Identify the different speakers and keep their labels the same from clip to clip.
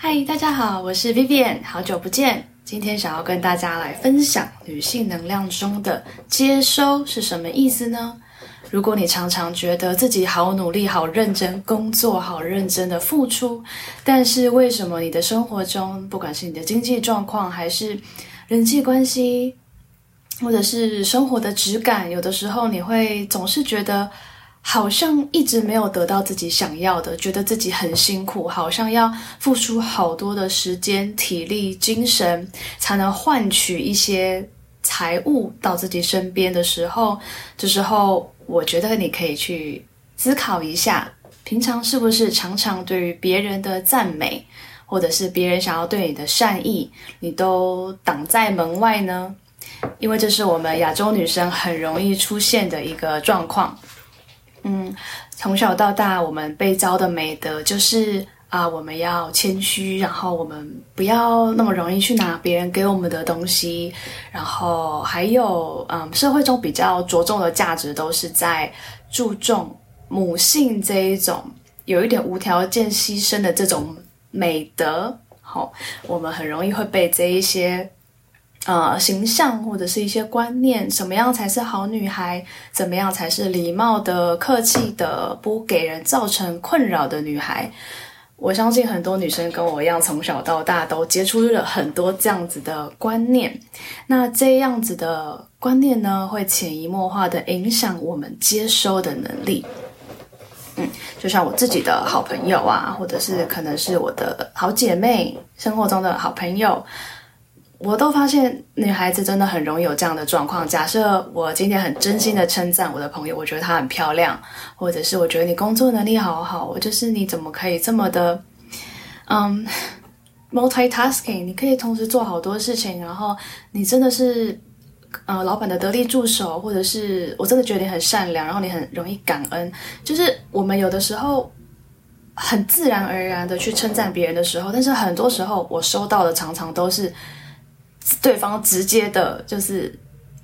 Speaker 1: 嗨，大家好，我是 Vivian，好久不见。今天想要跟大家来分享女性能量中的接收是什么意思呢？如果你常常觉得自己好努力、好认真工作、好认真的付出，但是为什么你的生活中，不管是你的经济状况，还是人际关系，或者是生活的质感，有的时候你会总是觉得。好像一直没有得到自己想要的，觉得自己很辛苦，好像要付出好多的时间、体力、精神，才能换取一些财物到自己身边的时候，这时候我觉得你可以去思考一下，平常是不是常常对于别人的赞美，或者是别人想要对你的善意，你都挡在门外呢？因为这是我们亚洲女生很容易出现的一个状况。嗯，从小到大，我们被教的美德就是啊，我们要谦虚，然后我们不要那么容易去拿别人给我们的东西，然后还有，嗯，社会中比较着重的价值都是在注重母性这一种有一点无条件牺牲的这种美德。好，我们很容易会被这一些。呃，形象或者是一些观念，什么样才是好女孩？怎么样才是礼貌的、客气的、不给人造成困扰的女孩？我相信很多女生跟我一样，从小到大都接触了很多这样子的观念。那这样子的观念呢，会潜移默化的影响我们接收的能力。嗯，就像我自己的好朋友啊，或者是可能是我的好姐妹，生活中的好朋友。我都发现女孩子真的很容易有这样的状况。假设我今天很真心的称赞我的朋友，我觉得她很漂亮，或者是我觉得你工作能力好好，我就是你怎么可以这么的，嗯，multitasking，你可以同时做好多事情，然后你真的是，呃，老板的得力助手，或者是我真的觉得你很善良，然后你很容易感恩。就是我们有的时候很自然而然的去称赞别人的时候，但是很多时候我收到的常常都是。对方直接的，就是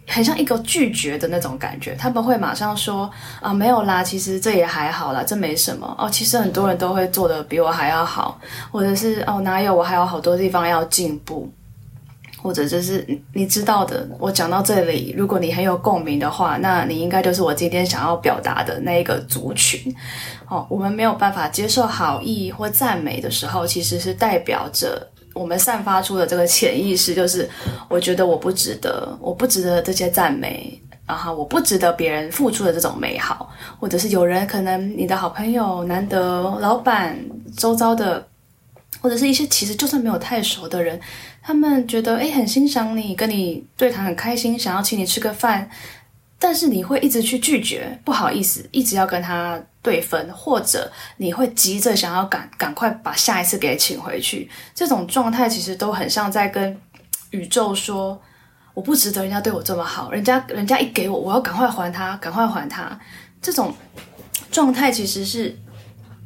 Speaker 1: 很像一个拒绝的那种感觉。他们会马上说：“啊，没有啦，其实这也还好啦，这没什么哦。其实很多人都会做得比我还要好，或者是哦，哪有我还有好多地方要进步，或者就是你知道的。我讲到这里，如果你很有共鸣的话，那你应该就是我今天想要表达的那一个族群。哦，我们没有办法接受好意或赞美的时候，其实是代表着。我们散发出的这个潜意识，就是我觉得我不值得，我不值得这些赞美，然后我不值得别人付出的这种美好，或者是有人可能你的好朋友、难得老板、周遭的，或者是一些其实就算没有太熟的人，他们觉得诶很欣赏你，跟你对谈很开心，想要请你吃个饭。但是你会一直去拒绝，不好意思，一直要跟他对分，或者你会急着想要赶赶快把下一次给请回去，这种状态其实都很像在跟宇宙说，我不值得人家对我这么好，人家人家一给我，我要赶快还他，赶快还他。这种状态其实是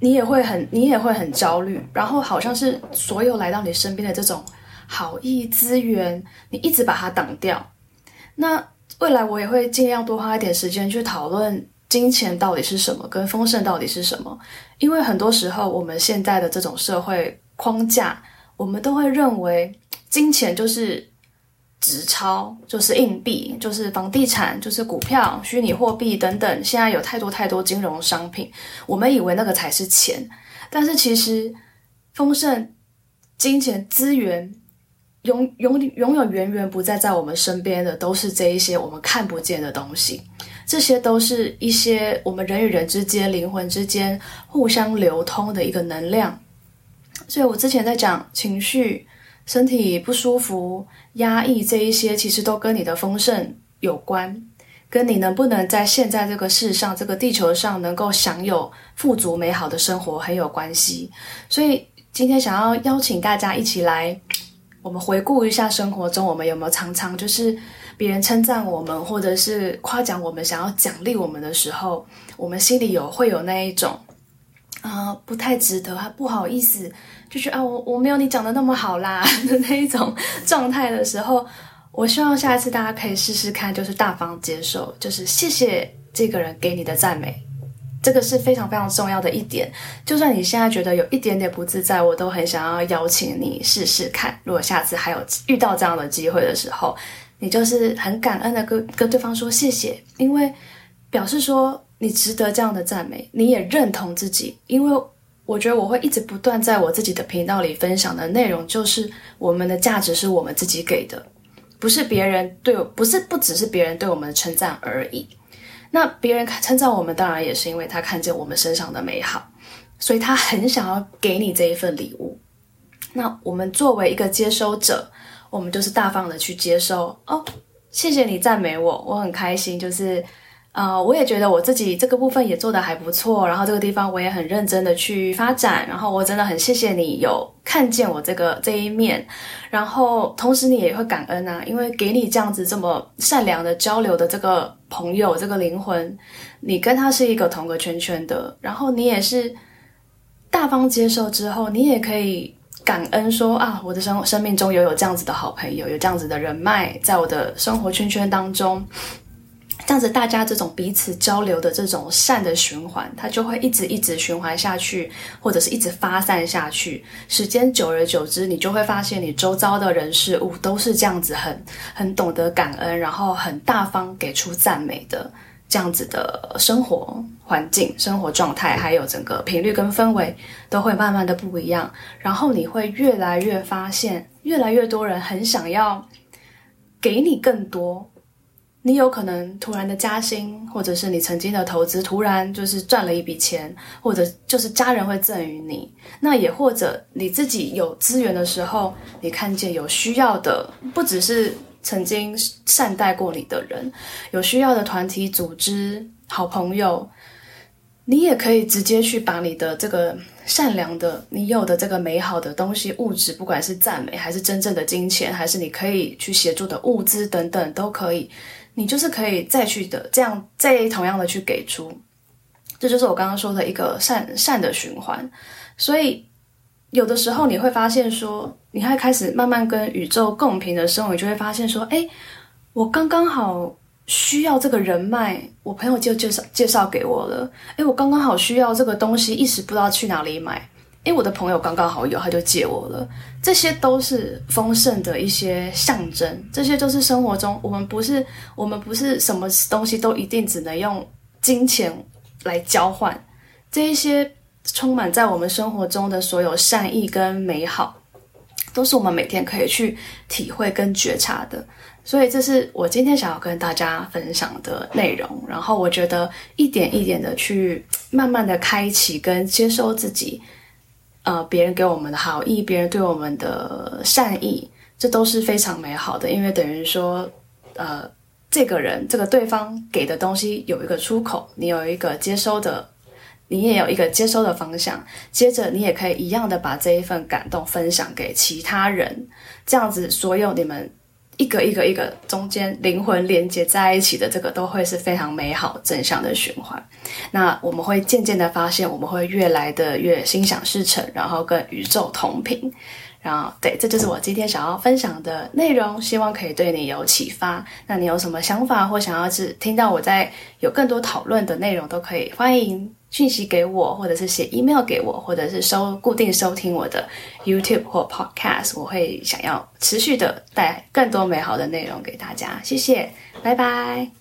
Speaker 1: 你也会很 你也会很焦虑，然后好像是所有来到你身边的这种好意资源，你一直把它挡掉，那。未来我也会尽量多花一点时间去讨论金钱到底是什么，跟丰盛到底是什么。因为很多时候，我们现在的这种社会框架，我们都会认为金钱就是纸钞，就是硬币，就是房地产，就是股票、虚拟货币等等。现在有太多太多金融商品，我们以为那个才是钱，但是其实丰盛、金钱、资源。永永永远源源不在在我们身边的都是这一些我们看不见的东西，这些都是一些我们人与人之间、灵魂之间互相流通的一个能量。所以我之前在讲情绪、身体不舒服、压抑这一些，其实都跟你的丰盛有关，跟你能不能在现在这个世上、这个地球上能够享有富足美好的生活很有关系。所以今天想要邀请大家一起来。我们回顾一下生活中，我们有没有常常就是别人称赞我们，或者是夸奖我们，想要奖励我们的时候，我们心里有会有那一种啊、不太值得，还不好意思，就是啊我我没有你讲的那么好啦 的那一种状态的时候，我希望下一次大家可以试试看，就是大方接受，就是谢谢这个人给你的赞美，这个是非常非常重要的一点。就算你现在觉得有一点点不自在，我都很想要邀请你试试看。如果下次还有遇到这样的机会的时候，你就是很感恩的跟跟对方说谢谢，因为表示说你值得这样的赞美，你也认同自己。因为我觉得我会一直不断在我自己的频道里分享的内容，就是我们的价值是我们自己给的，不是别人对，不是不只是别人对我们的称赞而已。那别人称赞我们，当然也是因为他看见我们身上的美好，所以他很想要给你这一份礼物。那我们作为一个接收者。我们就是大方的去接收哦，谢谢你赞美我，我很开心。就是，呃，我也觉得我自己这个部分也做得还不错，然后这个地方我也很认真的去发展，然后我真的很谢谢你有看见我这个这一面，然后同时你也会感恩啊，因为给你这样子这么善良的交流的这个朋友，这个灵魂，你跟他是一个同个圈圈的，然后你也是大方接受之后，你也可以。感恩说啊，我的生生命中有有这样子的好朋友，有这样子的人脉，在我的生活圈圈当中，这样子大家这种彼此交流的这种善的循环，它就会一直一直循环下去，或者是一直发散下去。时间久而久之，你就会发现你周遭的人事物都是这样子很，很很懂得感恩，然后很大方给出赞美的。这样子的生活环境、生活状态，还有整个频率跟氛围，都会慢慢的不一样。然后你会越来越发现，越来越多人很想要给你更多。你有可能突然的加薪，或者是你曾经的投资突然就是赚了一笔钱，或者就是家人会赠予你。那也或者你自己有资源的时候，你看见有需要的，不只是。曾经善待过你的人，有需要的团体、组织、好朋友，你也可以直接去把你的这个善良的、你有的这个美好的东西、物质，不管是赞美，还是真正的金钱，还是你可以去协助的物资等等，都可以。你就是可以再去的这样，再同样的去给出，这就是我刚刚说的一个善善的循环。所以。有的时候你会发现说，你还开始慢慢跟宇宙共频的时候，你就会发现说，诶，我刚刚好需要这个人脉，我朋友就介绍介绍给我了。诶，我刚刚好需要这个东西，一时不知道去哪里买，诶，我的朋友刚刚好有，他就借我了。这些都是丰盛的一些象征，这些都是生活中我们不是我们不是什么东西都一定只能用金钱来交换，这一些。充满在我们生活中的所有善意跟美好，都是我们每天可以去体会跟觉察的。所以，这是我今天想要跟大家分享的内容。然后，我觉得一点一点的去慢慢的开启跟接收自己，呃，别人给我们的好意，别人对我们的善意，这都是非常美好的。因为等于说，呃，这个人这个对方给的东西有一个出口，你有一个接收的。你也有一个接收的方向，接着你也可以一样的把这一份感动分享给其他人，这样子所有你们一个一个一个中间灵魂连接在一起的这个都会是非常美好正向的循环。那我们会渐渐的发现，我们会越来的越心想事成，然后跟宇宙同频。然后，对，这就是我今天想要分享的内容，希望可以对你有启发。那你有什么想法或想要是听到我在有更多讨论的内容，都可以欢迎。讯息给我，或者是写 email 给我，或者是收固定收听我的 YouTube 或 Podcast，我会想要持续的带更多美好的内容给大家。谢谢，拜拜。